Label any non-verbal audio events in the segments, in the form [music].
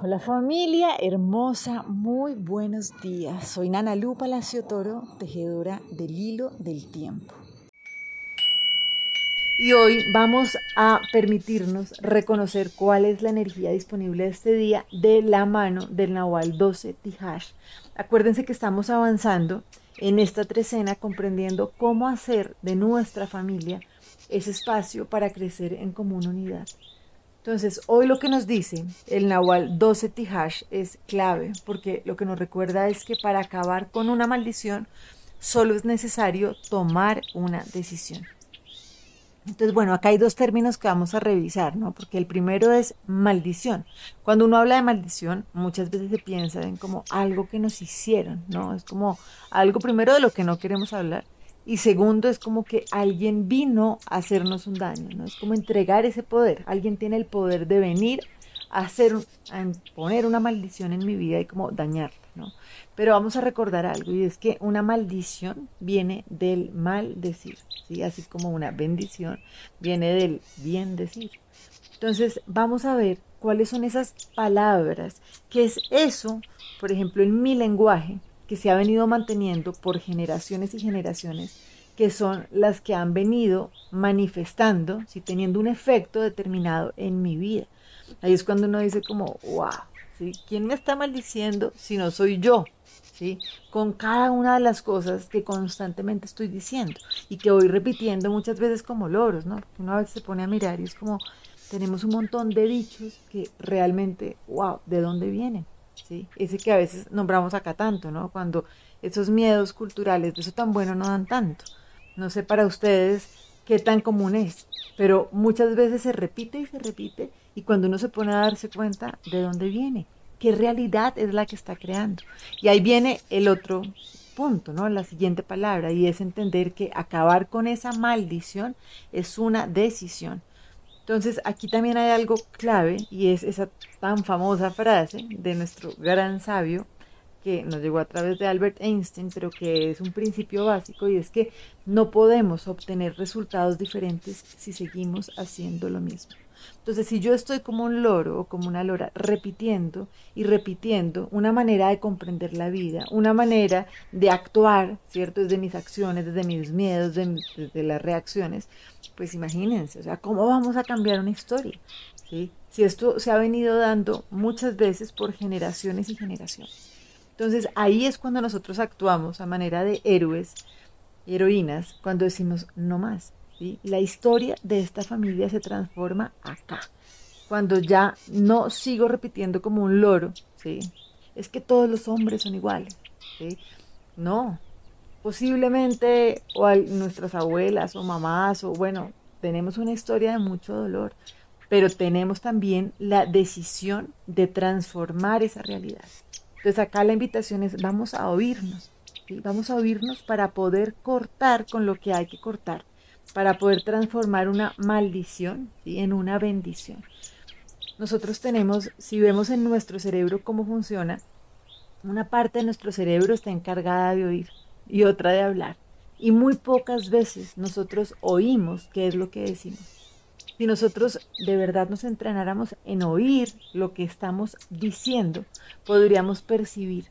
Hola familia hermosa, muy buenos días. Soy Nana Lu Palacio Toro, tejedora del hilo del tiempo. Y hoy vamos a permitirnos reconocer cuál es la energía disponible este día de la mano del Nahual 12 Tihash. Acuérdense que estamos avanzando en esta trecena comprendiendo cómo hacer de nuestra familia ese espacio para crecer en común unidad. Entonces, hoy lo que nos dice el Nahual 12 Tihash es clave, porque lo que nos recuerda es que para acabar con una maldición solo es necesario tomar una decisión. Entonces, bueno, acá hay dos términos que vamos a revisar, ¿no? Porque el primero es maldición. Cuando uno habla de maldición, muchas veces se piensa en como algo que nos hicieron, ¿no? Es como algo primero de lo que no queremos hablar y segundo, es como que alguien vino a hacernos un daño, ¿no? Es como entregar ese poder. Alguien tiene el poder de venir a hacer, a poner una maldición en mi vida y como dañarla, ¿no? Pero vamos a recordar algo y es que una maldición viene del mal decir, ¿sí? Así como una bendición viene del bien decir. Entonces, vamos a ver cuáles son esas palabras, qué es eso, por ejemplo, en mi lenguaje, que se ha venido manteniendo por generaciones y generaciones, que son las que han venido manifestando, si teniendo un efecto determinado en mi vida. Ahí es cuando uno dice como, wow, ¿sí? ¿quién me está maldiciendo si no soy yo? ¿Sí? Con cada una de las cosas que constantemente estoy diciendo y que voy repitiendo muchas veces como loros, ¿no? Porque uno a veces se pone a mirar y es como, tenemos un montón de dichos que realmente, wow, ¿de dónde vienen? Ese que a veces nombramos acá tanto, ¿no? Cuando esos miedos culturales de eso tan bueno no dan tanto. No sé para ustedes qué tan común es, pero muchas veces se repite y se repite y cuando uno se pone a darse cuenta de dónde viene, qué realidad es la que está creando. Y ahí viene el otro punto, ¿no? La siguiente palabra y es entender que acabar con esa maldición es una decisión. Entonces aquí también hay algo clave y es esa tan famosa frase de nuestro gran sabio que nos llegó a través de Albert Einstein, pero que es un principio básico y es que no podemos obtener resultados diferentes si seguimos haciendo lo mismo. Entonces, si yo estoy como un loro o como una lora repitiendo y repitiendo una manera de comprender la vida, una manera de actuar, ¿cierto? Desde mis acciones, desde mis miedos, desde, las reacciones, pues imagínense, o sea, ¿cómo vamos a cambiar una historia? ¿Sí? Si esto se ha venido dando muchas veces por generaciones y generaciones. Entonces, ahí es cuando nosotros actuamos a manera de héroes, heroínas, cuando decimos no más la historia de esta familia se transforma acá. Cuando ya no sigo repitiendo como un loro, ¿sí? Es que todos los hombres son iguales, No, posiblemente o nuestras abuelas o mamás o bueno, tenemos una historia de mucho dolor, pero tenemos también la decisión de transformar esa realidad. Entonces acá la invitación es vamos a oírnos, vamos a oírnos para poder cortar con lo que hay que cortar para poder transformar una maldición en una bendición. Nosotros tenemos, si vemos en nuestro cerebro cómo funciona, una parte de nuestro cerebro está encargada de oír y otra de hablar. Y muy pocas veces nosotros oímos qué es lo que decimos. Si nosotros de verdad nos entrenáramos en oír lo que estamos diciendo, podríamos percibir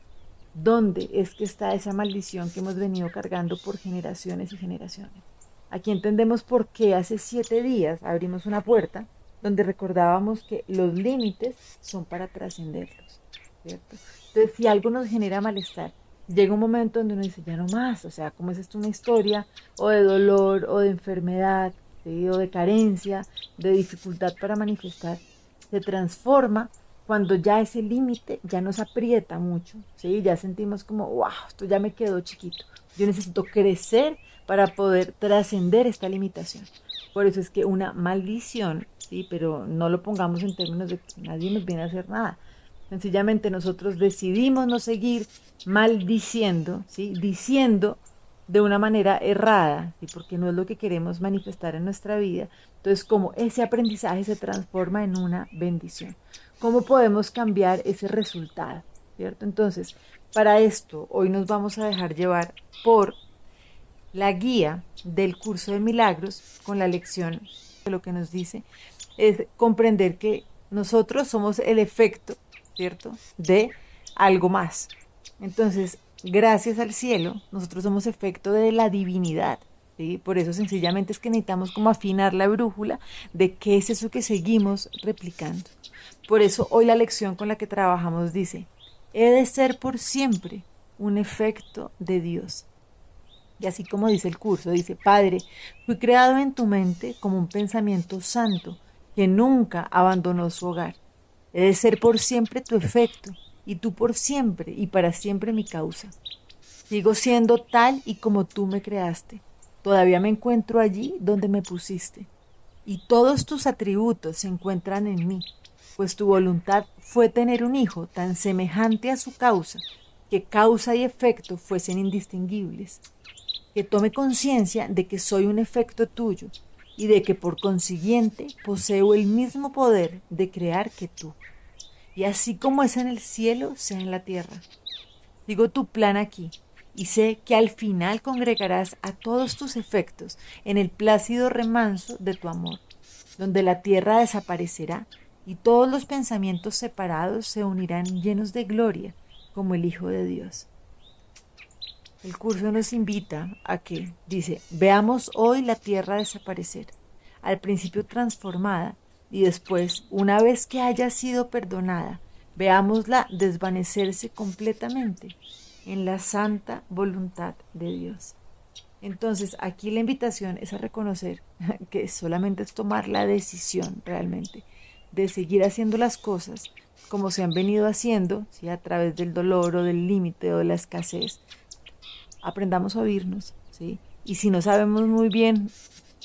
dónde es que está esa maldición que hemos venido cargando por generaciones y generaciones. Aquí entendemos por qué hace siete días abrimos una puerta donde recordábamos que los límites son para trascenderlos. Entonces, si algo nos genera malestar, llega un momento donde uno dice, ya no más, o sea, como es esto una historia o de dolor o de enfermedad, o de carencia, de dificultad para manifestar, se transforma cuando ya ese límite ya nos aprieta mucho, ¿sí? ya sentimos como, wow, esto ya me quedó chiquito, yo necesito crecer para poder trascender esta limitación. Por eso es que una maldición, sí, pero no lo pongamos en términos de que nadie nos viene a hacer nada. Sencillamente nosotros decidimos no seguir maldiciendo, ¿sí? diciendo de una manera errada, porque no es lo que queremos manifestar en nuestra vida. Entonces, como ese aprendizaje se transforma en una bendición, ¿cómo podemos cambiar ese resultado? ¿Cierto? Entonces, para esto, hoy nos vamos a dejar llevar por la guía del curso de milagros con la lección de lo que nos dice es comprender que nosotros somos el efecto ¿cierto? De algo más. Entonces, gracias al cielo, nosotros somos efecto de la divinidad. ¿sí? Por eso sencillamente es que necesitamos como afinar la brújula de qué es eso que seguimos replicando. Por eso hoy la lección con la que trabajamos dice, he de ser por siempre un efecto de Dios. Y así como dice el curso, dice, Padre, fui creado en tu mente como un pensamiento santo que nunca abandonó su hogar. He de ser por siempre tu efecto y tú por siempre y para siempre mi causa. Sigo siendo tal y como tú me creaste. Todavía me encuentro allí donde me pusiste. Y todos tus atributos se encuentran en mí, pues tu voluntad fue tener un hijo tan semejante a su causa, que causa y efecto fuesen indistinguibles, que tome conciencia de que soy un efecto tuyo y de que por consiguiente poseo el mismo poder de crear que tú y así como es en el cielo, sea en la tierra. Digo tu plan aquí, y sé que al final congregarás a todos tus efectos en el plácido remanso de tu amor, donde la tierra desaparecerá y todos los pensamientos separados se unirán llenos de gloria como el Hijo de Dios. El curso nos invita a que, dice, veamos hoy la tierra desaparecer, al principio transformada, y después, una vez que haya sido perdonada, veámosla desvanecerse completamente en la santa voluntad de Dios. Entonces, aquí la invitación es a reconocer [laughs] que solamente es tomar la decisión realmente de seguir haciendo las cosas como se han venido haciendo, ¿sí? a través del dolor o del límite o de la escasez. Aprendamos a oírnos, ¿sí? Y si no sabemos muy bien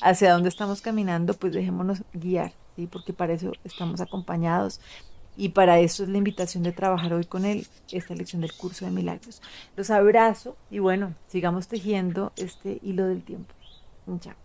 hacia dónde estamos caminando, pues dejémonos guiar porque para eso estamos acompañados y para eso es la invitación de trabajar hoy con él, esta lección del curso de milagros. Los abrazo y bueno, sigamos tejiendo este hilo del tiempo. Chao.